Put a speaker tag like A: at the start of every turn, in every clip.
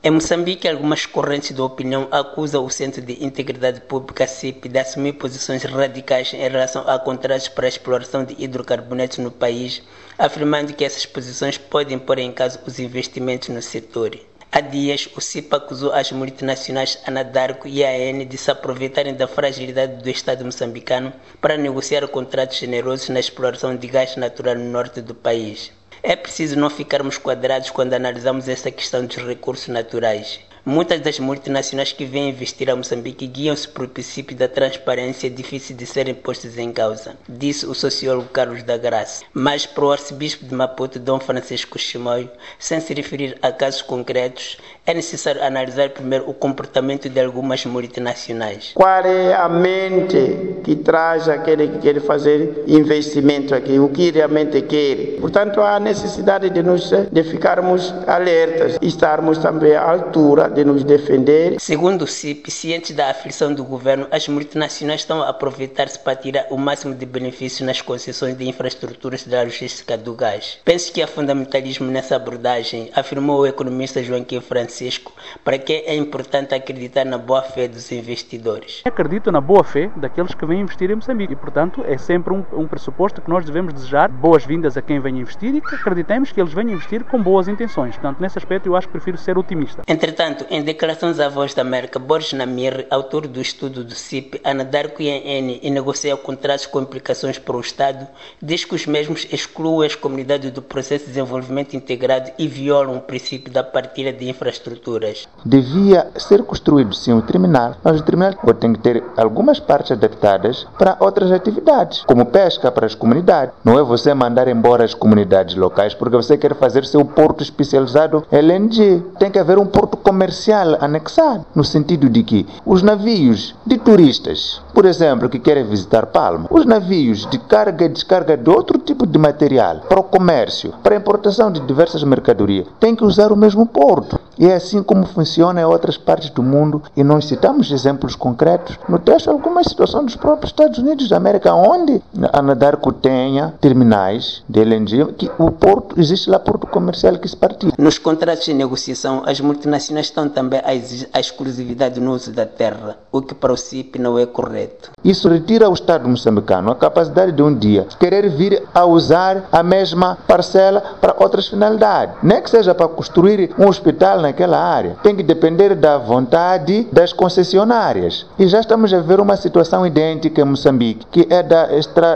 A: Em Moçambique, algumas correntes de opinião acusam o Centro de Integridade Pública CIP de assumir posições radicais em relação a contratos para a exploração de hidrocarbonetos no país, afirmando que essas posições podem pôr em causa os investimentos no setor. Há dias, o CIP acusou as multinacionais Anadarko e AN de se aproveitarem da fragilidade do Estado moçambicano para negociar contratos generosos na exploração de gás natural no norte do país. É preciso não ficarmos quadrados quando analisamos essa questão dos recursos naturais. Muitas das multinacionais que vêm investir a Moçambique guiam-se pelo princípio da transparência difícil de serem postos em causa, disse o sociólogo Carlos da Graça. Mas para o arcebispo de Maputo, Dom Francisco Chimoio, sem se referir a casos concretos, é necessário analisar primeiro o comportamento de algumas multinacionais.
B: Qual é a mente que traz aquele que quer fazer investimento aqui, o que realmente quer? Portanto, há necessidade de, nos, de ficarmos alertas estarmos também à altura de nos defender.
A: Segundo o CIP, cientes da aflição do governo, as multinacionais estão a aproveitar-se para tirar o máximo de benefícios nas concessões de infraestruturas da logística do gás. Penso que há fundamentalismo nessa abordagem, afirmou o economista Joaquim Francisco, para que é importante acreditar na boa-fé dos investidores.
C: Acredito na boa-fé daqueles que vêm investir em Moçambique e, portanto, é sempre um, um pressuposto que nós devemos desejar boas-vindas a quem vem investir e que acreditemos que eles venham investir com boas intenções. Portanto, nesse aspecto, eu acho que prefiro ser otimista.
A: Entretanto, em declarações à Voz da América, Borges Namir, autor do estudo do CIP, anadar INN e contratos com implicações para o Estado, diz que os mesmos excluem as comunidades do processo de desenvolvimento integrado e violam o princípio da partilha de infraestruturas.
D: Devia ser construído sim um terminal, mas o terminal tem que ter algumas partes adaptadas para outras atividades, como pesca para as comunidades. Não é você mandar embora as comunidades locais porque você quer fazer seu porto especializado LNG. Tem que haver um porto comercial anexado, no sentido de que os navios de turistas, por exemplo, que querem visitar Palma, os navios de carga e descarga de outro tipo de material para o comércio, para a importação de diversas mercadorias, têm que usar o mesmo porto. E é assim como funciona em outras partes do mundo, e nós citamos exemplos concretos no texto algumas situações dos próprios Estados Unidos da América, onde a Nadarco tenha terminais de LNG, que o porto, existe lá porto comercial que se partilha.
A: Nos contratos de negociação, as multinacionais estão também a exclusividade no uso da terra, o que para o CIP não é correto.
D: Isso retira ao Estado moçambicano a capacidade de um dia querer vir a usar a mesma parcela para outras finalidades. Nem que seja para construir um hospital naquela área. Tem que depender da vontade das concessionárias. E já estamos a ver uma situação idêntica em Moçambique, que é da,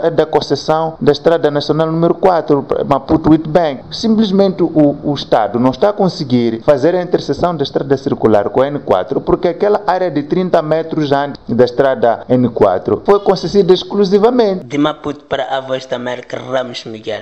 D: é da concessão da Estrada Nacional número 4, Maputo-Witbank. Simplesmente o, o Estado não está a conseguir fazer a interseção da estrada circular com a N4, porque aquela área de 30 metros antes da estrada N4 foi concedida exclusivamente.
A: De Maputo para a Voz da América, Ramos Miguel.